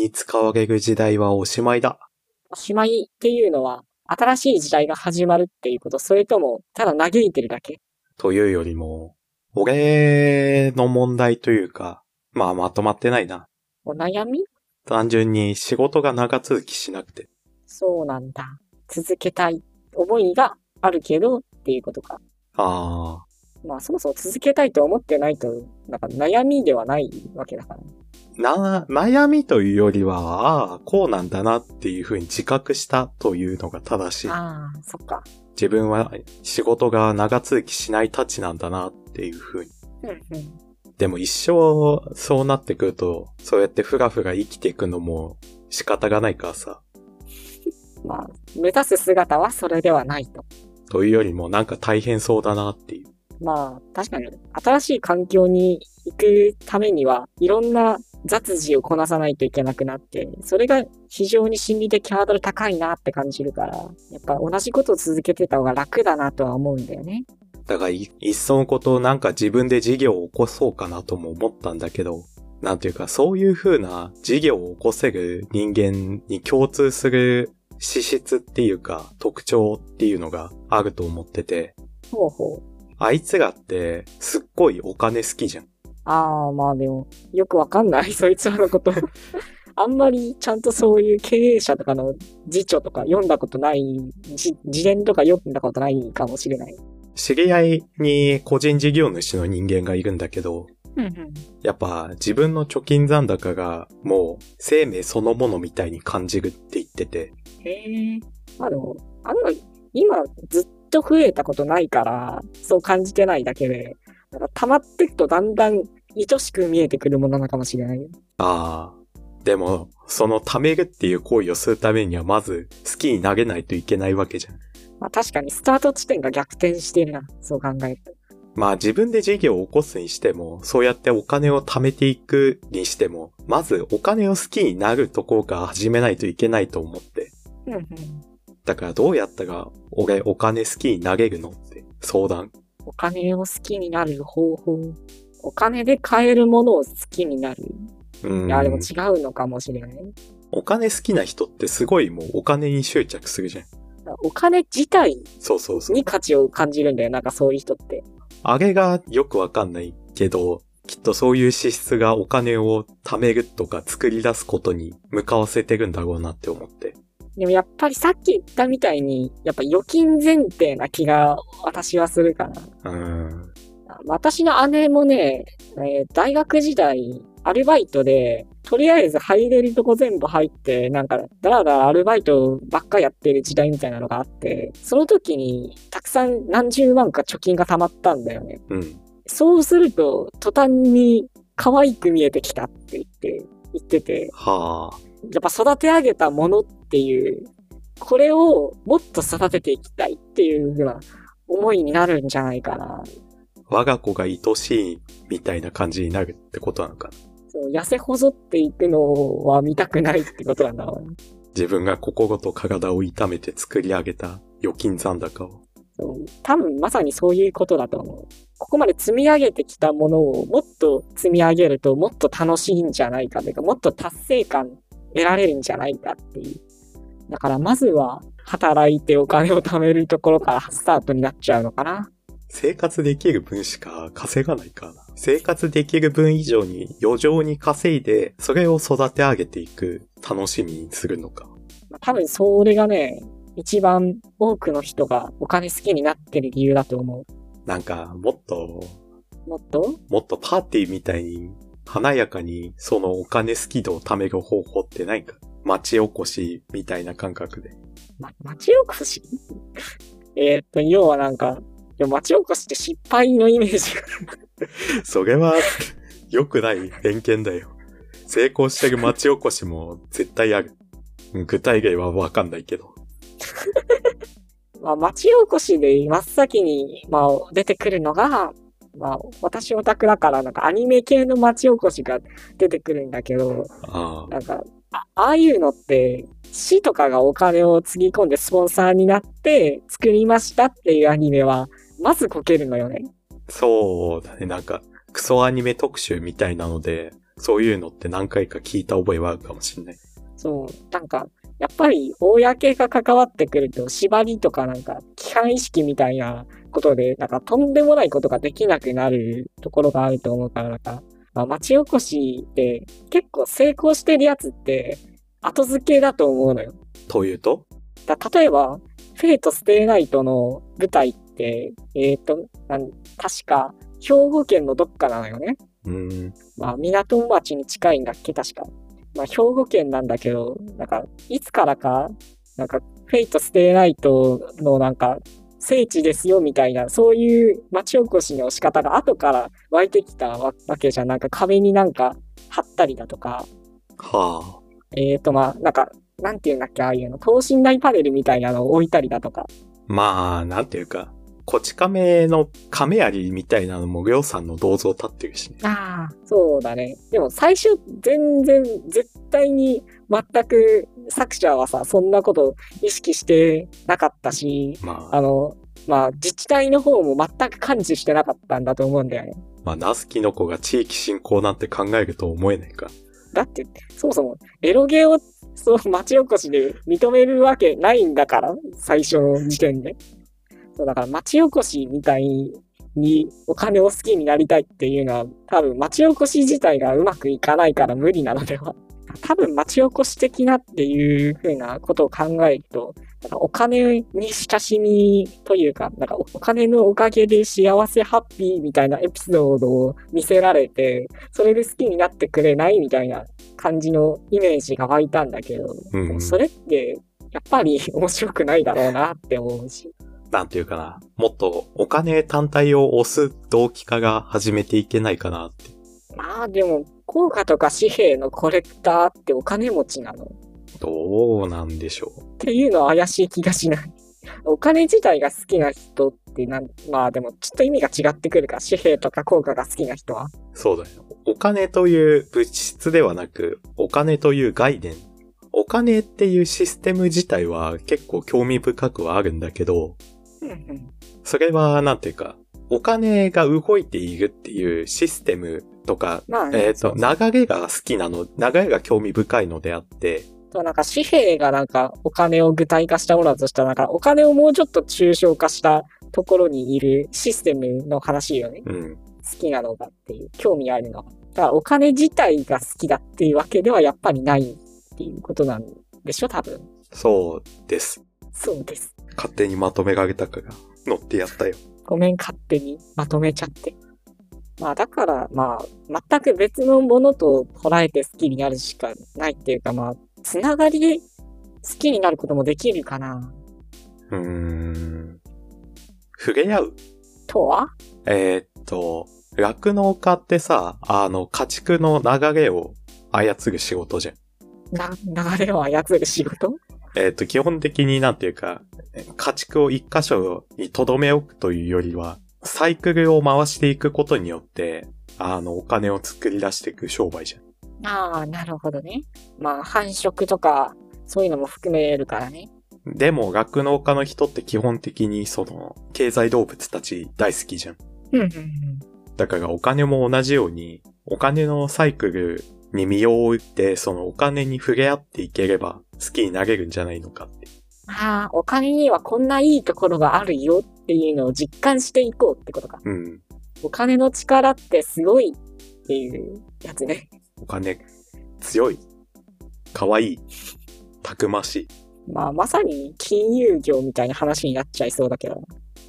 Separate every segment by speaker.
Speaker 1: に使われる時代はおしまいだ。
Speaker 2: おしまいっていうのは、新しい時代が始まるっていうこと、それとも、ただ嘆いてるだけ？
Speaker 1: というよりも、俺の問題というか、まあまとまってないな。
Speaker 2: お悩み？
Speaker 1: 単純に仕事が長続きしなくて。
Speaker 2: そうなんだ。続けたい思いがあるけどっていうことか。
Speaker 1: ああ。
Speaker 2: まあそもそも続けたいと思ってないと、なんか悩みではないわけだから。
Speaker 1: な、悩みというよりは、ああ、こうなんだなっていうふうに自覚したというのが正しい。
Speaker 2: ああ、そっか。
Speaker 1: 自分は仕事が長続きしないたちなんだなっていうふうに。
Speaker 2: うんうん。
Speaker 1: でも一生そうなってくると、そうやってふらふら生きていくのも仕方がないからさ。
Speaker 2: まあ、目指す姿はそれではないと。
Speaker 1: というよりもなんか大変そうだなっていう。
Speaker 2: まあ、確かに、新しい環境に行くためには、いろんな雑事をこなさないといけなくなって、それが非常に心理的ハードル高いなって感じるから、やっぱ同じことを続けてた方が楽だなとは思うんだよね。
Speaker 1: だからい、いっそのことなんか自分で事業を起こそうかなとも思ったんだけど、なんていうかそういう風な事業を起こせる人間に共通する資質っていうか特徴っていうのがあると思ってて、
Speaker 2: ほうほう。
Speaker 1: あいつらってすっごいお金好きじゃん。
Speaker 2: ああ、まあでも、よくわかんない、そいつらのこと。あんまりちゃんとそういう経営者とかの辞書とか読んだことない、じ自伝とか読んだことないかもしれない。
Speaker 1: 知り合いに個人事業主の人間がいるんだけど、
Speaker 2: うんうん。
Speaker 1: やっぱ自分の貯金残高がもう生命そのものみたいに感じるって言ってて、
Speaker 2: へえ。まあでも、あんま今ずっと増えたことないから、そう感じてないだけで、なんか溜まっていくとだんだん愛しく見えてくるものなのかもしれないよ。
Speaker 1: ああ。でも、その貯めるっていう行為をするためにはまず好きになれないといけないわけじゃん。
Speaker 2: まあ確かにスタート地点が逆転してるな。そう考えると。
Speaker 1: まあ自分で事業を起こすにしても、そうやってお金を貯めていくにしても、まずお金を好きになるところから始めないといけないと思って。
Speaker 2: うんうん。
Speaker 1: だからどうやったら俺お金好きになれるのって相談。
Speaker 2: お金を好きになる方法。お金で買えるものを好きになる。
Speaker 1: うん。
Speaker 2: いや、でも違うのかもしれない。
Speaker 1: お金好きな人ってすごいもうお金に執着するじゃん。
Speaker 2: お金自体
Speaker 1: そうそうそう。
Speaker 2: に価値を感じるんだよ。なんかそういう人って。
Speaker 1: あれがよくわかんないけど、きっとそういう資質がお金を貯めるとか作り出すことに向かわせてるんだろうなって思って。
Speaker 2: でもやっぱりさっき言ったみたいに、やっぱ預金前提な気が私はするかな。
Speaker 1: うーん。
Speaker 2: 私の姉もね、えー大学時代、アルバイトで、とりあえず入れるとこ全部入って、なんか、だらだらアルバイトばっかやってる時代みたいなのがあって、その時に、たくさん何十万か貯金が溜まったんだよね。
Speaker 1: うん。
Speaker 2: そうすると、途端に可愛く見えてきたって言って、言ってて、
Speaker 1: はあ。
Speaker 2: やっぱ育て上げたものっていう、これをもっと育てていきたいっていうふうな思いになるんじゃないかな。
Speaker 1: 我が子が愛しいみたいな感じになるってことなのかな。
Speaker 2: そう痩せ細っていくのは見たくないってことなんだろうね。
Speaker 1: 自分が心と体を痛めて作り上げた預金残高を。
Speaker 2: そう多分まさにそういうことだと思う。ここまで積み上げてきたものをもっと積み上げるともっと楽しいんじゃないかというか、もっと達成感得られるんじゃないかっていう。だからまずは働いてお金を貯めるところからスタートになっちゃうのかな。
Speaker 1: 生活できる分しか稼がないからな。生活できる分以上に余剰に稼いで、それを育て上げていく楽しみにするのか。
Speaker 2: まあ多分それがね、一番多くの人がお金好きになってる理由だと思
Speaker 1: なんか、もっと、
Speaker 2: う。もっと？
Speaker 1: もっとパーティーみたいに、華やかにそのお金好き度を貯める方法ってないか？町おこしみたいな感覚で。
Speaker 2: ま、町おこし？えーっと、要はなんか、町おこしって失敗のイメージが。
Speaker 1: それは、良くない偏見だよ。成功してる町おこしも絶対ある。具体例はわかんないけど。
Speaker 2: まあ、町おこしで真っ先に、まあ、出てくるのが、まあ、私オタクだから、なんかアニメ系の町おこしが出てくるんだけど、
Speaker 1: ああ。
Speaker 2: なんか、あああいうのって、市とかがお金をつぎ込んでスポンサーになって作りましたっていうアニメは、まずこけるのよね。
Speaker 1: そうだね。なんか、クソアニメ特集みたいなので、そういうのって何回か聞いた覚えはあるかもしれない。
Speaker 2: そう、なんか、やっぱり、公が関わってくると、縛りとかなんか、規範意識みたいなことで、なんか、とんでもないことができなくなるところがあると思うから、なんか、まあ、町おこしって、結構成功してるやつって、後付けだと思うのよ。
Speaker 1: というと？
Speaker 2: だ例えば、フェイト・ステイ・ナイトの舞台って、えっ、となん、確か、兵庫県のどっかなのよね。
Speaker 1: うーん。
Speaker 2: まあ、港町に近いんだっけ、確か。まあ、兵庫県なんだけど、なんか、いつからか、なんか、フェイト・ステイ・ナイトのなんか、聖地ですよみたいな、そういう町おこしの仕方が後から湧いてきたわけじゃん。なんか壁になんか貼ったりだとか、
Speaker 1: はあ。
Speaker 2: えーとまあ、なんか、なんていうんだっけ、ああいうの、等身大パネルみたいなのを置いたりだとか。
Speaker 1: まあ、なんていうか、こち亀の亀有みたいなのもりょうさんの銅像立ってるしね。
Speaker 2: ああ、そうだね。でも最初、全然、絶対に全く作者はさ、そんなこと意識してなかったし、
Speaker 1: まあ、
Speaker 2: あの、まあ、自治体の方も全く感知してなかったんだと思うんだよね。
Speaker 1: まあ、ナスキノコが地域振興なんて考えると思えないか。
Speaker 2: だって、そもそも、エロゲを、そう、町おこしで認めるわけないんだから、最初の時点で。そう、だから町おこしみたいにお金を好きになりたいっていうのは、多分町おこし自体がうまくいかないから無理なのでは。多分町おこし的なっていう風なことを考えると、お金に親しみというか、なんかお金のおかげで幸せハッピーみたいなエピソードを見せられて、それで好きになってくれないみたいな感じのイメージが湧いたんだけど、
Speaker 1: うん
Speaker 2: それってやっぱり面白くないだろうなって思うし。
Speaker 1: なんていうかな。もっとお金単体を押す動機化が始めていけないかなって。
Speaker 2: まあでも、硬貨とか紙幣のコレクターってお金持ちなのっ
Speaker 1: どうなんでしょ
Speaker 2: ていうのは怪しい気がしない。お金自体が好きな人ってなん、まあでもちょっと意味が違ってくるから、紙幣とか硬貨が好きな人は。
Speaker 1: う。そうだよ。お金という物質ではなく、お金という概念。お金っていうシステム自体は結構興味深くはあるんだけど、それはなんていうか、お金が動いているっていうシステムとか、
Speaker 2: まあ、
Speaker 1: えっ、と、
Speaker 2: そう
Speaker 1: 流れが好きなの、流れが興味深いのであって、
Speaker 2: なんか紙幣がなんかお金を具体化したものだとしたら、なんかお金をもうちょっと抽象化したところにいるシステムの話よね。
Speaker 1: うん。
Speaker 2: 好きなのがっていう、興味あるのが。だからお金自体が好きだっていうわけではやっぱりないっていうことなんでしょ、多分。
Speaker 1: そうです。
Speaker 2: そうです。
Speaker 1: 勝手にまとめられたから、乗ってやったよ。
Speaker 2: ごめん、勝手にまとめちゃって。まあだから、まあ、全く別のものと捉えて好きになるしかないっていうか、まあ、つながりで好きになることもできるかな。
Speaker 1: うーん。触れ合う？
Speaker 2: とは？
Speaker 1: えーっと、酪農家ってさ、あの、家畜の流れを操る仕事じゃん。
Speaker 2: な、流れを操る仕事？
Speaker 1: えーっと、基本的になんていうか、家畜を一箇所に留め置くというよりは、サイクルを回していくことによって、あの、お金を作り出していく商売じゃん。
Speaker 2: ああ、なるほどね。まあ、繁殖とか、そういうのも含めるからね。
Speaker 1: でも、酪農家の人って基本的にその、経済動物たち大好きじゃん。
Speaker 2: うんうん
Speaker 1: だからお金も同じように、お金のサイクルに身を置いて、そのお金に触れ合っていければ好きになれるんじゃないのかって。
Speaker 2: ああ、お金にはこんないいところがあるよっていうのを実感していこうってことか。
Speaker 1: うん。
Speaker 2: お金の力ってすごいっていうやつね。
Speaker 1: お金、強い。可愛い。たくましい。
Speaker 2: まあ、まさに金融業みたいな話になっちゃいそうだけど。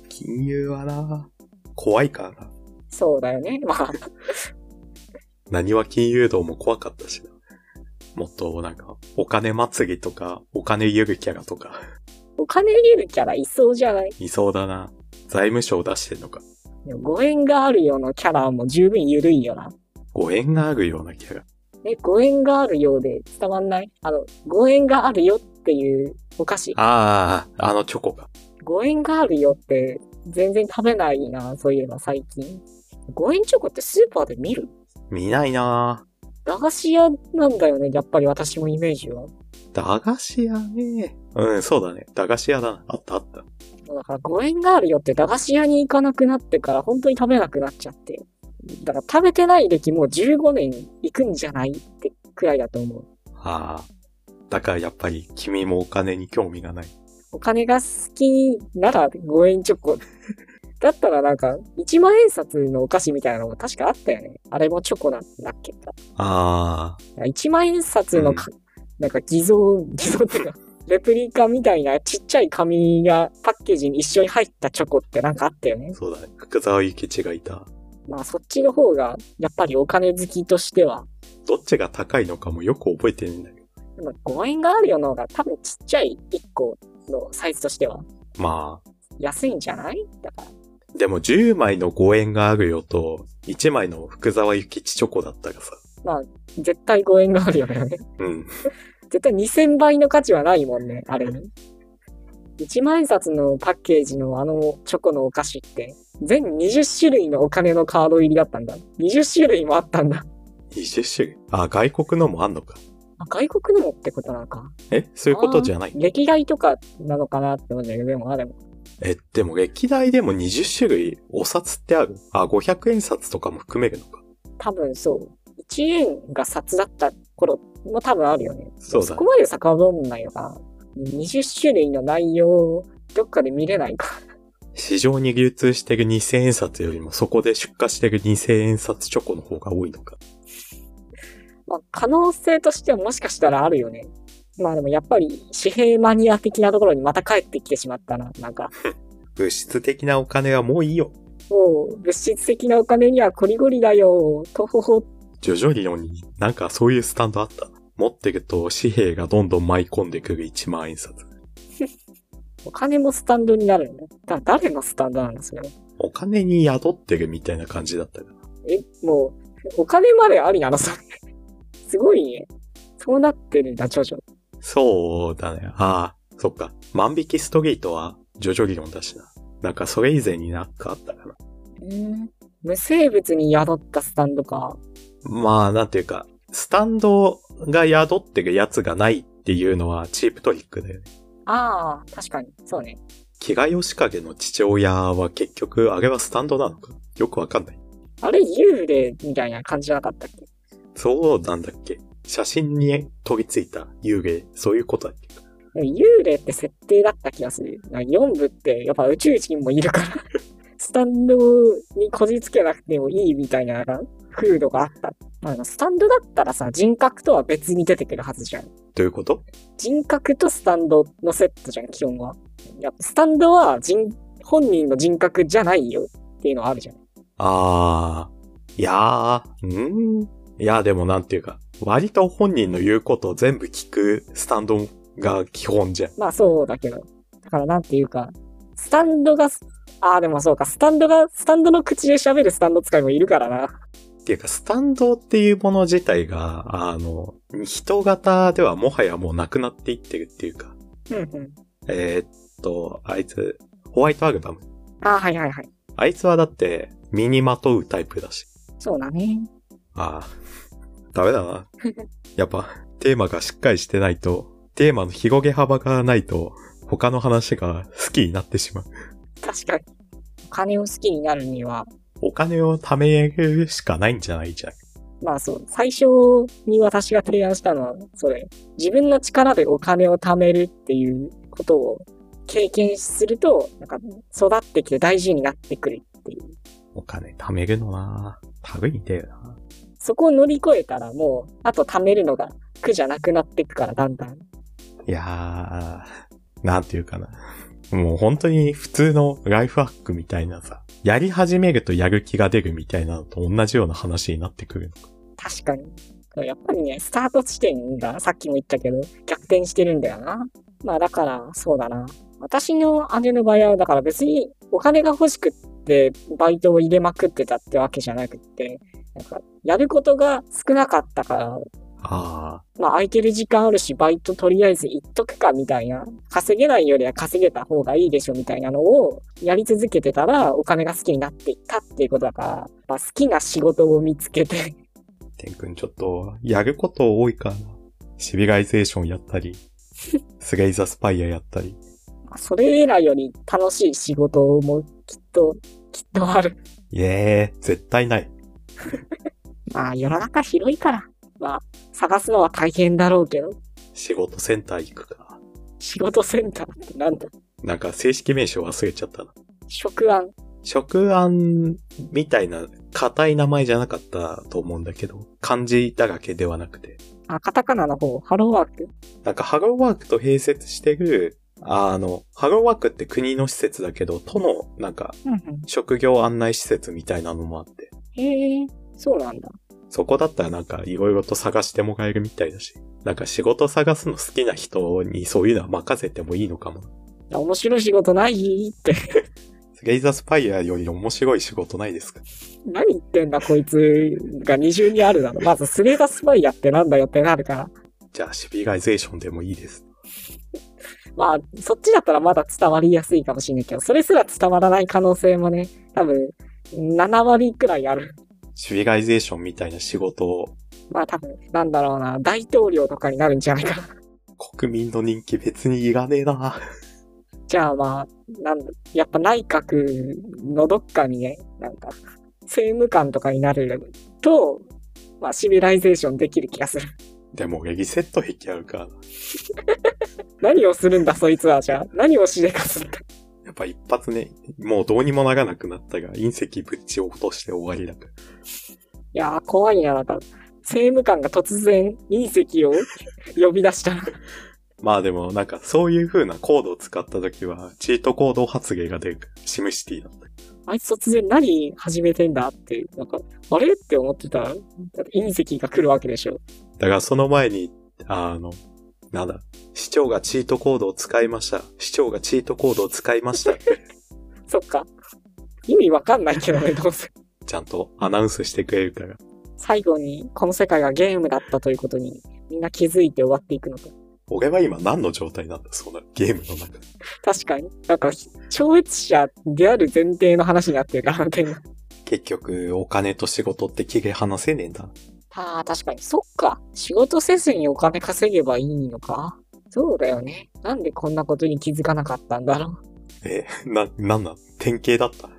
Speaker 1: 金融はな、怖いからな。
Speaker 2: そうだよね。まあ、
Speaker 1: 何は金融道も怖かったしな。もっとなんか、お金祭りとか、お金ゆるキャラとか、
Speaker 2: お金入れるキャラいそうじゃない？
Speaker 1: いそうだな。財務省出してんのか。
Speaker 2: でもご縁があるようなキャラも十分緩いよな。
Speaker 1: ご縁があるようなキャラ。
Speaker 2: え、ご縁があるようで伝わんない？あの、ご縁があるよっていうお菓子。
Speaker 1: ああ、あのチョコが。
Speaker 2: ご縁があるよって全然食べないな、そういえば最近。ご縁チョコってスーパーで見る？
Speaker 1: 見ないな
Speaker 2: 駄菓子屋なんだよね、やっぱり私もイメージは。
Speaker 1: 駄菓子屋ね。うん、そうだね。駄菓子屋だな。あったあった。
Speaker 2: だからご縁があるよって駄菓子屋に行かなくなってから本当に食べなくなっちゃって。だから食べてない歴も15年いくんじゃないってくらいだと思う。
Speaker 1: ああ。だからやっぱり君もお金に興味がない。
Speaker 2: お金が好きなら5円チョコ。だったらなんか、1万円札のお菓子みたいなのも確かあったよね。あれもチョコなんだっけ
Speaker 1: ああ。
Speaker 2: 1万円札のか、なんか偽造、偽造っていうか、レプリカみたいなちっちゃい紙がパッケージに一緒に入ったチョコってなんかあったよね。
Speaker 1: そうだね。福沢諭吉がいた。
Speaker 2: まあそっちの方が、やっぱりお金好きとしては、
Speaker 1: どっちが高いのかもよく覚えてるんだけど。
Speaker 2: まあ5円があるよの方が多分ちっちゃい1個のサイズとしては
Speaker 1: まあ。
Speaker 2: 安いんじゃない？だから。
Speaker 1: でも10枚の5円があるよと、1枚の福沢諭吉チョコだったらさ。
Speaker 2: 絶対5円があるよね。
Speaker 1: うん。
Speaker 2: 絶対2000倍の価値はないもんね、あれに。1万円札のパッケージのあのチョコのお菓子って、全20種類のお金のカード入りだったんだ。20種類もあったんだ。
Speaker 1: 20種類？あ、外国のもあんのか。
Speaker 2: あ外国のもってことなのか。
Speaker 1: え？そういうことじゃない？
Speaker 2: 歴代とかなのかなって思うんだけど、でもあれも。
Speaker 1: え、でも歴代でも20種類お札ってある？あ、500円札とかも含めるのか。
Speaker 2: 多分そう。1円が札だった頃も多分あるよね。
Speaker 1: そうだ
Speaker 2: そこまで遡んないのかな。20種類の内容をどっかで見れないか。
Speaker 1: 市場に流通してる2000円札よりもそこで出荷してる2000円札チョコの方が多いのか。
Speaker 2: まあ、可能性としてはもしかしたらあるよね。まあでもやっぱり紙幣マニア的なところにまた帰ってきてしまったな。なんか、
Speaker 1: 物質的なお金はもういいよ。
Speaker 2: もう物質的なお金にはコリゴリだよ。とほほ。
Speaker 1: ジョジョリオンになんかそういうスタンドあった。持ってると紙幣がどんどん舞い込んでくる1万円札。
Speaker 2: お金もスタンドになるんだ。だ誰のスタンドなんですよ。
Speaker 1: お金に宿ってるみたいな感じだったから。
Speaker 2: え、もう、お金までありなのそれ。すごいね。そうなってるんだ、ジョジョ。
Speaker 1: そうだね。ああ、そっか。万引きストリートはジョジョリオンだしな。なんかそれ以前になんかあったかな。
Speaker 2: うん。無生物に宿ったスタンドか。
Speaker 1: まあ、なんていうか、スタンドが宿ってるやつがないっていうのはチープトリックだよね。
Speaker 2: ああ、確かに。そうね。
Speaker 1: 木賀義景の父親は結局、あれはスタンドなのか？よくわかんない。
Speaker 2: あれ、幽霊みたいな感じじゃなかったっけ？
Speaker 1: そうなんだっけ？写真に取り付いた幽霊、そういうことだっけ？
Speaker 2: 幽霊って設定だった気がする。なんか4部ってやっぱ宇宙人もいるから、スタンドにこじつけなくてもいいみたいな風土があった。あのスタンドだったらさ、人格とは別に出てくるはずじゃん。
Speaker 1: どういうこと？
Speaker 2: 人格とスタンドのセットじゃん、基本は。やっぱスタンドは人、本人の人格じゃないよっていうのはあるじゃん。
Speaker 1: あー、いやー、ん？ーいや、でもなんていうか、割と本人の言うことを全部聞くスタンドが基本じゃん。
Speaker 2: まあそうだけど。だからなんていうか、スタンドが、ああでもそうか、スタンドが、スタンドの口で喋るスタンド使いもいるからな。
Speaker 1: っていうか、スタンドっていうもの自体が、あの、人型ではもはやもうなくなっていってるっていうか、
Speaker 2: うんうん。
Speaker 1: えーっと、あいつ、ホワイトアルバム。
Speaker 2: ああ、はいはいはい。
Speaker 1: あいつはだって、身にまとうタイプだし。
Speaker 2: そうだね。
Speaker 1: ああ、ダメだな。やっぱ、テーマがしっかりしてないと、テーマの広げ幅がないと、他の話が好きになってしまう。
Speaker 2: 確かに。お金を好きになるには、
Speaker 1: お金を貯めるしかないんじゃないじゃん。
Speaker 2: まあそう、最初に私が提案したのは、それ、自分の力でお金を貯めるっていうことを経験すると、なんか育ってきて大事になってくるっていう。
Speaker 1: お金貯めるのな類いてるな
Speaker 2: そこを乗り越えたらもう、あと貯めるのが苦じゃなくなっていくから、だんだん。
Speaker 1: いやー、なんていうかな。もう本当に普通のライフハックみたいなさ、やり始めるとやる気が出るみたいなのと同じような話になってくるのか。
Speaker 2: 確かに。やっぱりね、スタート地点がさっきも言ったけど、逆転してるんだよな。まあだから、そうだな。私の姉の場合は、だから別にお金が欲しくってバイトを入れまくってたってわけじゃなくって、なんか、やることが少なかったから、
Speaker 1: あ
Speaker 2: まあ空いてる時間あるし、バイトとりあえず行っとくかみたいな、稼げないよりは稼げた方がいいでしょみたいなのをやり続けてたら、お金が好きになっていったっていうことだから、まあ、好きな仕事を見つけて、
Speaker 1: ー、てんくんちょっと、やること多いからな。シビライゼーションやったり、スレイザースパイアやったり。
Speaker 2: まあそれらより楽しい仕事もきっと、きっとある。
Speaker 1: いえー、絶対ない。
Speaker 2: まあ、世の中広いから。まあ、探すのは大変だろうけど。
Speaker 1: 仕事センター行くか。
Speaker 2: 仕事センターってなんだ？
Speaker 1: なんか正式名称忘れちゃったな。
Speaker 2: 職案。
Speaker 1: 職案みたいな硬い名前じゃなかったと思うんだけど、漢字だらけではなくて。
Speaker 2: あ、カタカナの方、ハローワーク？
Speaker 1: なんかハローワークと併設してる、あの、ハローワークって国の施設だけど、都のなんか。職業案内施設みたいなのもあって、
Speaker 2: へえ、そうなんだ。
Speaker 1: そこだったらなんかいろいろと探してもらえるみたいだし、なんか仕事探すの好きな人にそういうのは任せてもいいのかも。
Speaker 2: 面白い仕事ないって。
Speaker 1: レイザースパイアより面白い仕事ないですか？
Speaker 2: 何言ってんだこいつが二重にあるだろ。まず Slay the Spire ってなんだよってなるから。
Speaker 1: じゃあシビライゼーションでもいいです。
Speaker 2: まあ、そっちだったらまだ伝わりやすいかもしれないけど、それすら伝わらない可能性もね、多分、7割くらいある。
Speaker 1: シビライゼーションみたいな仕事を
Speaker 2: まあ多分、なんだろうな、大統領とかになるんじゃないかな。
Speaker 1: 国民の人気別にいらねえな
Speaker 2: じゃあまあ、なんだ、やっぱ内閣のどっかにね、なんか、政務官とかになると、まあシビライゼーションできる気がする。
Speaker 1: でも俺リセット壁あるからな。
Speaker 2: 何をするんだそいつは、じゃあ。何をしでかするか。
Speaker 1: やっぱ一発ね、もうどうにもならなくなったが、隕石ぶっち落として終わりだから。
Speaker 2: いやー、怖いな、なんか、政務官が突然隕石を呼び出したら。
Speaker 1: まあでもなんかそういう風なコードを使った時は、チートコード発言が出るシムシティだった。
Speaker 2: あいつ突然何始めてんだって、なんか、あれ？って思ってたら、隕石が来るわけでしょ。
Speaker 1: だからその前に、あの、なんだ、市長がチートコードを使いました。市長がチートコードを使いました
Speaker 2: そっか。意味わかんないけどね、どうせ。
Speaker 1: ちゃんとアナウンスしてくれるから。
Speaker 2: 最後に、この世界がゲームだったということに、みんな気づいて終わっていくのか。
Speaker 1: 俺は今何の状態なんだ、そんなゲームの中で。
Speaker 2: 確かに。なんか、超越者である前提の話になってるから。
Speaker 1: 結局、お金と仕事って切り離せねえんだ。
Speaker 2: ああ、確かに。そっか。仕事せずにお金稼げばいいのか。そうだよね。なんでこんなことに気づかなかったんだろう。
Speaker 1: え、な、なんなん？典型だった？
Speaker 2: い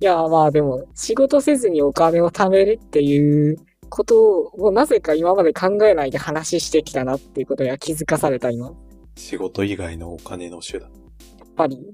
Speaker 2: や、まあでも、仕事せずにお金を貯めるっていうことをなぜか今まで考えないで話してきたなっていうことには気づかされた今。やっ
Speaker 1: 仕事以外のお金の手段。
Speaker 2: ぱり、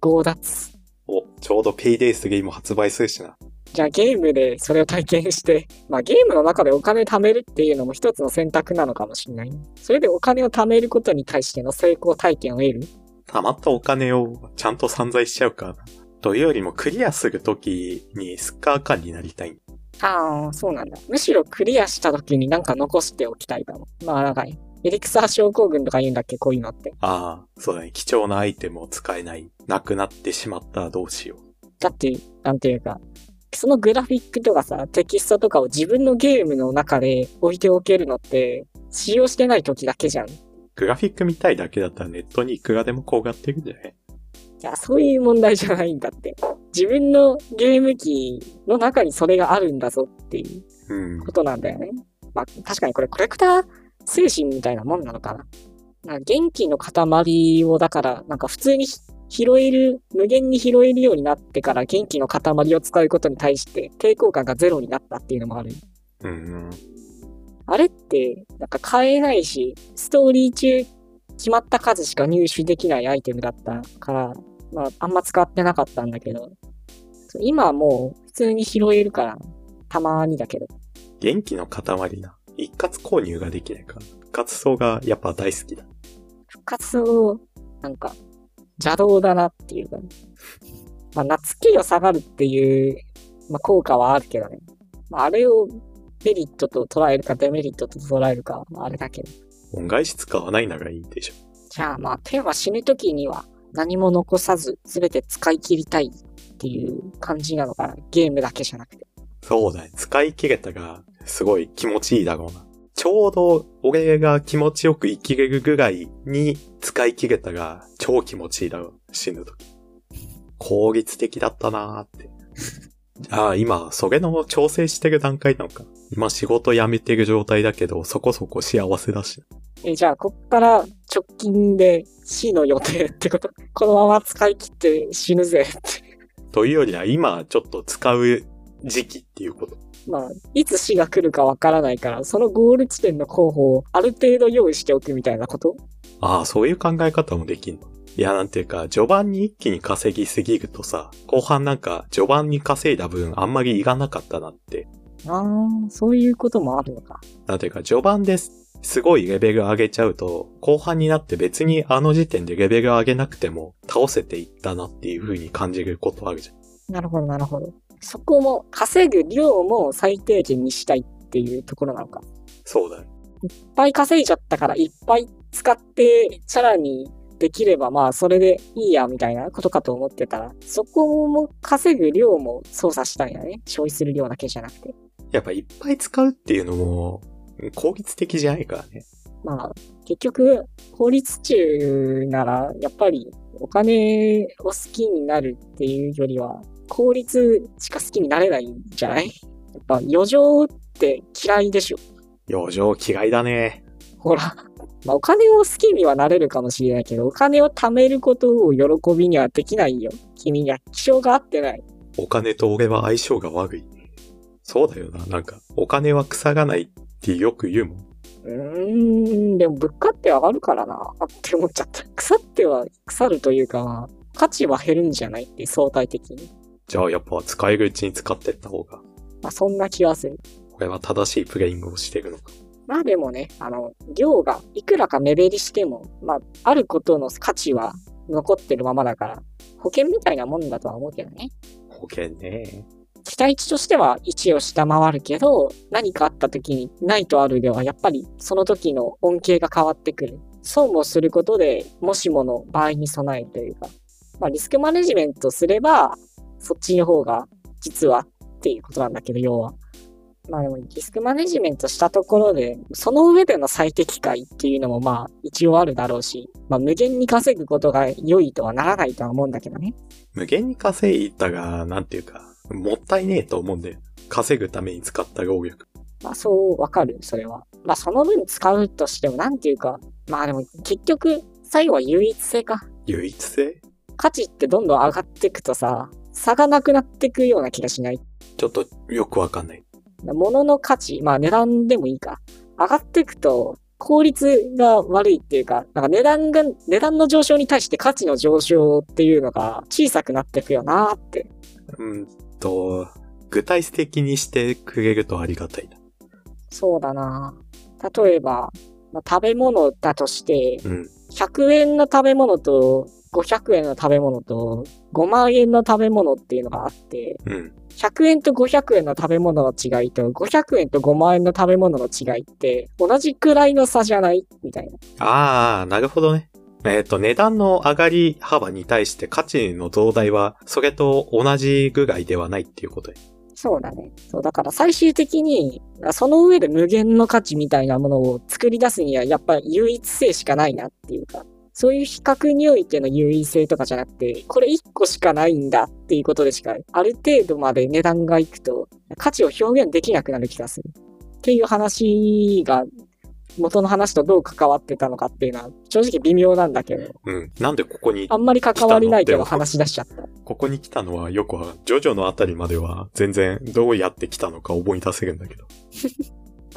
Speaker 2: 強奪。
Speaker 1: お、ちょうどペイデイ3も発売するしな。
Speaker 2: じゃあゲームでそれを体験して、まあゲームの中でお金貯めるっていうのも一つの選択なのかもしれない。それでお金を貯めることに対しての成功体験を得る？
Speaker 1: 溜まったお金をちゃんと散財しちゃうか。というよりもクリアするときにスッカー感になりたい。
Speaker 2: ああ、そうなんだ。むしろクリアした時になんか残しておきたいかも。まあなんか、エリクサー症候群とか言うんだっけこういうのって。
Speaker 1: ああ、そうだね。貴重なアイテムを使えない。なくなってしまったらどうしよう。
Speaker 2: だって、なんていうか、そのグラフィックとかさ、テキストとかを自分のゲームの中で置いておけるのって、使用してない時だけじゃん。い
Speaker 1: グラフィック見たいだけだったらネットにいくらでも転がってるんじゃない
Speaker 2: や、そういう問題じゃないんだって。自分のゲーム機の中にそれがあるんだぞっていう
Speaker 1: うん
Speaker 2: こ。となんだよね。まあ、確かにこれコレクター精神みたいなもんなのかな。なんか元気の塊をだから、なんか普通に拾える、無限に拾えるようになってから元気の塊を使うことに対して抵抗感がゼロになったっていうのもある。
Speaker 1: うんうん。
Speaker 2: あれって、なんか買えないし、ストーリー中決まった数しか入手できないアイテムだったから、まあ、あんま使ってなかったんだけど、今はもう普通に拾えるから、たまにだけど。
Speaker 1: 元気の塊な。一括購入ができないから。一括層がやっぱ大好きだ。
Speaker 2: 復活を、なんか、邪道だなっていうか、まあ、夏気が下がるっていう、まあ、効果はあるけどね。まあ、あれをメリットと捉えるかデメリットと捉えるかは、まあ、あれだけど。
Speaker 1: 恩返し使わないならいいでしょ。
Speaker 2: じゃあまあ、テーマ死ぬ時には何も残さず全て使い切りたいっていう感じなのかな。ゲームだけじゃなくて。
Speaker 1: そうだね。使い切れたが、すごい気持ちいいだろうな。ちょうど俺が気持ちよく生きれるぐらいに使い切れたが、超気持ちいいだろう。死ぬ時。効率的だったなーって。ああ、今、それの調整してる段階なのか。今仕事辞めてる状態だけど、そこそこ幸せだし。
Speaker 2: え、じゃあ、こっから直近で死の予定ってこと？このまま使い切って死ぬぜって。
Speaker 1: というよりは今ちょっと使う時期っていうこと。
Speaker 2: まあ、いつ死が来るかわからないから、そのゴール地点の候補をある程度用意しておくみたいなこと？
Speaker 1: ああ、そういう考え方もできんの。いや、なんていうか、序盤に一気に稼ぎすぎるとさ、後半なんか、序盤に稼いだ分あんまりいらなかったなって。
Speaker 2: ああ、そういうこともあるのか。
Speaker 1: なんていうか、序盤です、すごいレベル上げちゃうと、後半になって別にあの時点でレベル上げなくても倒せていったなっていう風に感じることあるじゃん。
Speaker 2: なるほど、なるほど。そこも、稼ぐ量も最低限にしたいっていうところなのか。
Speaker 1: そうだよ。
Speaker 2: いっぱい稼いじゃったから、いっぱい使って、さらにできれば、まあ、それでいいや、みたいなことかと思ってたら、そこも稼ぐ量も操作したいよね。消費する量だけじゃなくて。
Speaker 1: やっぱいっぱい使うっていうのも、効率的じゃないからね。
Speaker 2: まあ、結局、法律中なら、やっぱり、お金を好きになるっていうよりは、効率しか好きになれないんじゃない？やっぱ、余剰って嫌いでしょ。
Speaker 1: 余剰嫌いだね。
Speaker 2: ほら。まあ、お金を好きにはなれるかもしれないけど、お金を貯めることを喜びにはできないよ。君には気性が合ってない。
Speaker 1: お金と俺は相性が悪い。そうだよな。なんか、お金は腐らないってよく言うもん。
Speaker 2: うーん、でも物価って上がるからな、って思っちゃった。腐っては腐るというか、価値は減るんじゃない？って相対的に。
Speaker 1: じゃあやっぱ使えるうちに使ってった方が、
Speaker 2: まあ、そんな気はする。
Speaker 1: 俺は正しいプレイングをしてるのか。
Speaker 2: まあでもね、あの、量がいくらか目減りしても、まあ、あることの価値は残ってるままだから、保険みたいなもんだとは思うけどね。
Speaker 1: 保険ね。
Speaker 2: 期待値としては1を下回るけど、何かあった時にないとあるではやっぱりその時の恩恵が変わってくる。損をすることで、もしもの場合に備えるというか、まあリスクマネジメントすれば、そっちの方が実はっていうことなんだけど、要は。まあでもリスクマネジメントしたところで、その上での最適解っていうのもまあ一応あるだろうし、まあ無限に稼ぐことが良いとはならないとは思うんだけどね。
Speaker 1: 無限に稼いだが、なんていうか、もったいねえと思うんだよ。稼ぐために使った労力。
Speaker 2: まあそうわかる、それは。まあその分使うとしてもなんていうか、まあでも結局最後は唯一性か。
Speaker 1: 唯一性？
Speaker 2: 価値ってどんどん上がっていくとさ、差がなくなっていくような気がしない？
Speaker 1: ちょっとよくわかんない。
Speaker 2: 物の価値、まあ値段でもいいか。上がっていくと効率が悪いっていうか、なんか値段が、値段の上昇に対して価値の上昇っていうのが小さくなっていくよなーって。
Speaker 1: うんと、具体的にしてくれるとありがたいな。
Speaker 2: そうだな例えば、まあ、食べ物だとして、
Speaker 1: うん。
Speaker 2: 100円の食べ物と500円の食べ物と5万円の食べ物っていうのがあって、
Speaker 1: うん。
Speaker 2: 100円と500円の食べ物の違いと500円と5万円の食べ物の違いって同じくらいの差じゃない？みたいな。
Speaker 1: ああ、なるほどね。えっ、と、値段の上がり幅に対して価値の増大は、それと同じぐらいではないっていうことで。
Speaker 2: そうだね。そう、だから最終的に、その上で無限の価値みたいなものを作り出すには、やっぱり唯一性しかないなっていうか、そういう比較においての優位性とかじゃなくて、これ1個しかないんだっていうことでしか、ある程度まで値段がいくと、価値を表現できなくなる気がする。っていう話が、元の話とどう関わってたのかっていうのは、正直微妙なんだけど、
Speaker 1: うん。なんでここに
Speaker 2: あ、んまり関わりないけど話し出しちゃった。
Speaker 1: ここに来たのはよくは、ジョジョのあたりまでは全然どうやって来たのか思い出せるんだけど。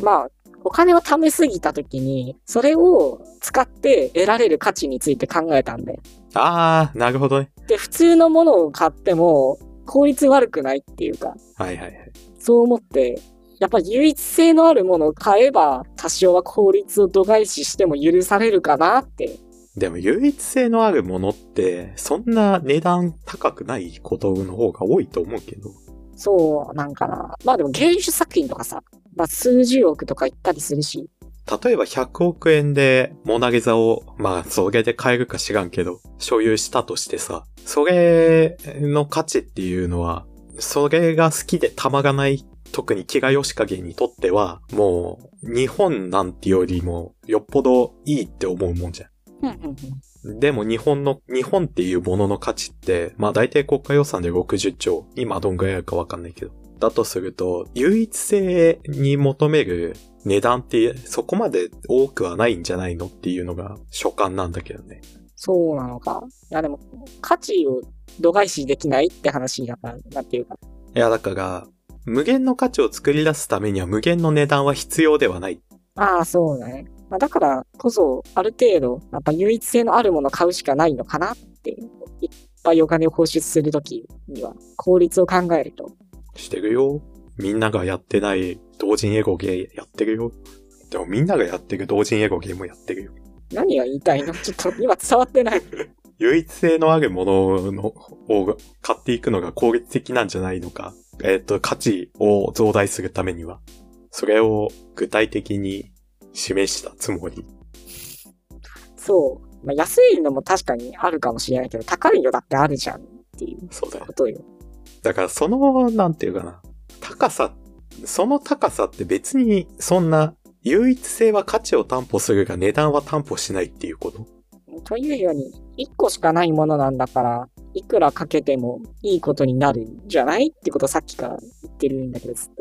Speaker 2: まあ、お金を貯めすぎたときに、それを使って得られる価値について考えたんで。
Speaker 1: ああ、なるほどね。
Speaker 2: で、普通のものを買っても、効率悪くないっていうか、
Speaker 1: はいはいはい。
Speaker 2: そう思って、やっぱり唯一性のあるものを買えば、多少は効率を度外視しても許されるかなって。
Speaker 1: でも唯一性のあるものって、そんな値段高くないことの方が多いと思うけど。
Speaker 2: そう、なんかな。まあでも芸術作品とかさ、まあ数十億とか言ったりするし、
Speaker 1: 例えば100億円でモナリザを、まあそれで買えるか知らんけど、所有したとしてさ、それの価値っていうのは、それが好きでたまらない、特に木賀義景にとっては、もう日本なんてよりもよっぽどいいって思うもんじゃん。でも日本の、日本っていうものの価値って、まあ大体国家予算で60兆、今どんぐらいあるかわかんないけど。だとすると、唯一性に求める値段ってそこまで多くはないんじゃないのっていうのが所感なんだけどね。
Speaker 2: そうなのか。いやでも、価値を度外視できないって話だから、なんていうか。
Speaker 1: いやだから、無限の価値を作り出すためには無限の値段は必要ではない。
Speaker 2: ああ、そうだね。まあ、だからこそ、ある程度、やっぱ唯一性のあるものを買うしかないのかなっていう。いっぱいお金を放出するときには、効率を考えると。
Speaker 1: してるよ。みんながやってない同人エゴゲーやってるよ。でもみんながやってる同人エゴゲーもやってるよ。
Speaker 2: 何が言いたいの？ちょっと今伝わってない。
Speaker 1: 唯一性のあるもののを買っていくのが効率的なんじゃないのか。えっ、と、価値を増大するためには。それを具体的に示したつもり。
Speaker 2: そう。まあ、安いのも確かにあるかもしれないけど、高いのだってあるじゃんっていう
Speaker 1: そうだよ。だからその、なんていうかな。高さ、その高さって別にそんな唯一性は価値を担保するが値段は担保しないっていうこと？
Speaker 2: というように、1個しかないものなんだから、いくらかけてもいいことになるんじゃないってことをさっきから言ってるんだけど、ずっ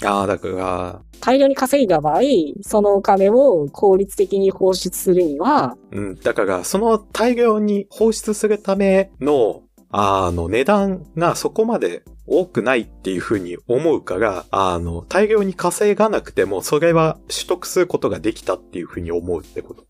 Speaker 2: と。
Speaker 1: ああ、だから、
Speaker 2: 大量に稼いだ場合、そのお金を効率的に放出するには、
Speaker 1: うん、だからその大量に放出するための、あの、値段がそこまで多くないっていうふうに思うから、あの、大量に稼がなくても、それは取得することができたっていうふうに思うってこと。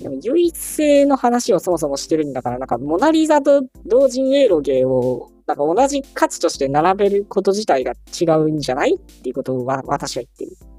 Speaker 2: でも唯一性の話をそもそもしてるんだから、なんかモナリザと同人エロゲーを、なんか同じ価値として並べること自体が違うんじゃない？っていうことをわ私は言ってる。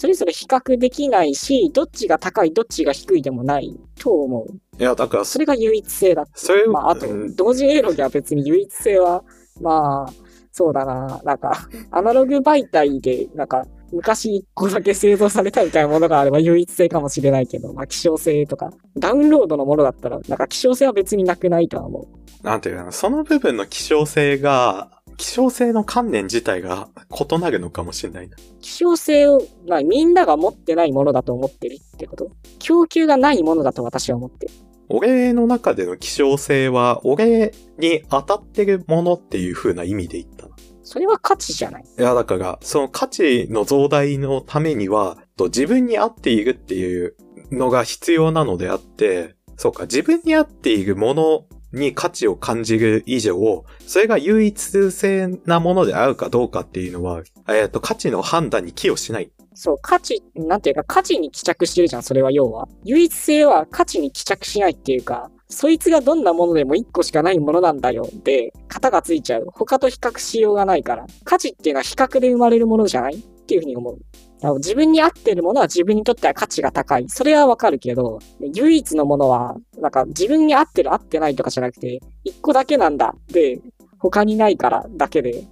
Speaker 2: それぞれ比較できないし、どっちが高い、どっちが低いでもないと思う。
Speaker 1: いや、だから、
Speaker 2: それが唯一性だって。
Speaker 1: それを、
Speaker 2: まあ、あと
Speaker 1: うん、
Speaker 2: 同時エロゲは別に唯一性は、まあ、そうだな、なんか、アナログ媒体で、なんか、昔一個だけ製造されたみたいなものがあれば唯一性かもしれないけど、まあ、希少性とか、ダウンロードのものだったら、なんか希少性は別になくないとは思う。
Speaker 1: なんていうかな、その部分の希少性が、希少性の観念自体が異なるのかもしれないな。
Speaker 2: 希少性を、まあ、みんなが持ってないものだと思ってるってこと？供給がないものだと私は思ってる。
Speaker 1: 俺の中での希少性は、俺に当たってるものっていう風な意味で言ったな。
Speaker 2: それは価値じゃない。
Speaker 1: いや、だから、その価値の増大のためには、と自分に合っているっていうのが必要なのであって、そうか、自分に合っているものに価値を感じる以上、それが唯一性なものであるかどうかっていうのは、えっ、と、価値の判断に寄与しない。
Speaker 2: そう、価値、なんていうか、価値に帰着してるじゃん、それは要は。唯一性は価値に帰着しないっていうか、そいつがどんなものでも一個しかないものなんだよ。で、型がついちゃう。他と比較しようがないから。価値っていうのは比較で生まれるものじゃない？っていうふうに思う。自分に合ってるものは自分にとっては価値が高い。それはわかるけど、唯一のものは、なんか自分に合ってる合ってないとかじゃなくて、一個だけなんだ。で、他にないからだけで、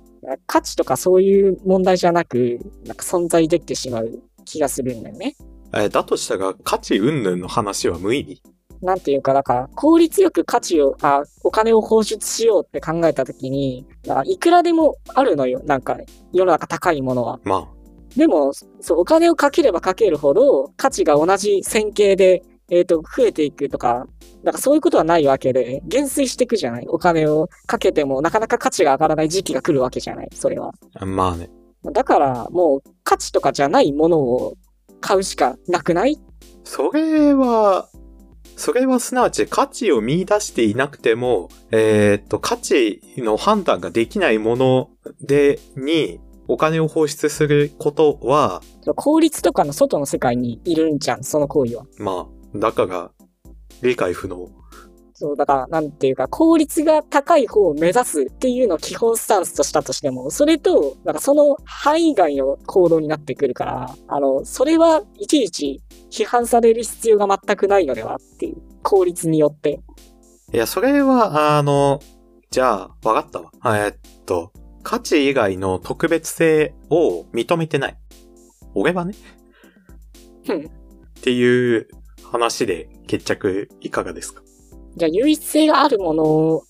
Speaker 2: 価値とかそういう問題じゃなく、なんか存在できてしまう気がするんだよね。
Speaker 1: えーだとしたら、価値云々の話は無意味？
Speaker 2: なんていうか、だから、効率よく価値を、あ、お金を放出しようって考えたときに、あいくらでもあるのよ。なんか、世の中高いものは。
Speaker 1: ま
Speaker 2: でも、そう、お金をかければかけるほど、価値が同じ線形で、えっ、と、増えていくとか、なんかそういうことはないわけで、減衰していくじゃないお金をかけても、なかなか価値が上がらない時期が来るわけじゃないそれは。
Speaker 1: あ、まあね。
Speaker 2: だから、もう、価値とかじゃないものを買うしかなくない？
Speaker 1: それは、それはすなわち価値を見出していなくても、えーっと、価値の判断ができないもので、に、お金を放出することは、
Speaker 2: 効率とかの外の世界にいるんじゃん、その行為は。
Speaker 1: まあ、だから、理解不能。
Speaker 2: そう、だから、なんていうか、効率が高い方を目指すっていうのを基本スタンスとしたとしても、それと、なんかその範囲外の行動になってくるから、あの、それはいちいち批判される必要が全くないのではっていう、効率によって。
Speaker 1: いや、それは、あの、じゃあ、わかったわ。えーっと、価値以外の特別性を認めてない。俺はね。
Speaker 2: うん
Speaker 1: っていう話で決着いかがですか？
Speaker 2: じゃあ、唯一性があるものを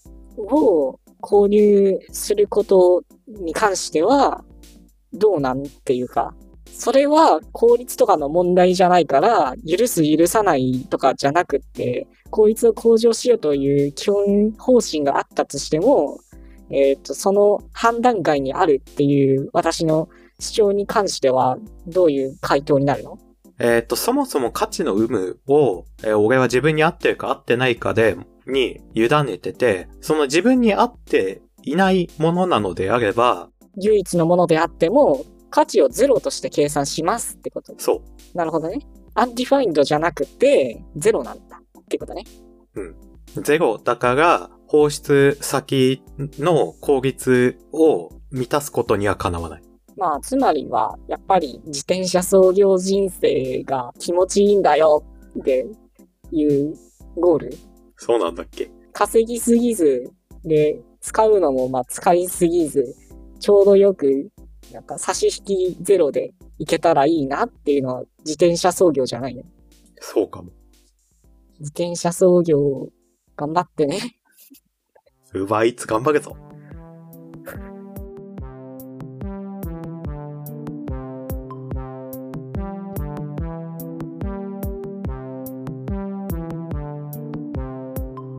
Speaker 2: 購入することに関しては、どうなんっていうか、それは効率とかの問題じゃないから、許す許さないとかじゃなくって、効率を向上しようという基本方針があったとしても、えっ、と、その判断外にあるっていう私の主張に関しては、どういう回答になるの？
Speaker 1: えーっと、そもそも価値の有無を、えー俺は自分に合ってるか合ってないかで、に委ねてて、その自分に合っていないものなのであれば、
Speaker 2: 唯一のものであっても、価値をゼロとして計算しますってこと？
Speaker 1: そう。
Speaker 2: なるほどね。 undefined じゃなくて、ゼロなんだってことね。
Speaker 1: ゼロだから、放出先の効率を満たすことにはかなわない。
Speaker 2: まあ、つまりは、やっぱり自転車操業人生が気持ちいいんだよっていうゴール。
Speaker 1: そうなんだっけ
Speaker 2: 稼ぎすぎず、で、使うのもまあ使いすぎず、ちょうどよく、なんか差し引きゼロでいけたらいいなっていうのは自転車操業じゃないの？
Speaker 1: そうかも。
Speaker 2: 自転車操業、頑張ってね。
Speaker 1: ウーバーイーツ頑張るぞ。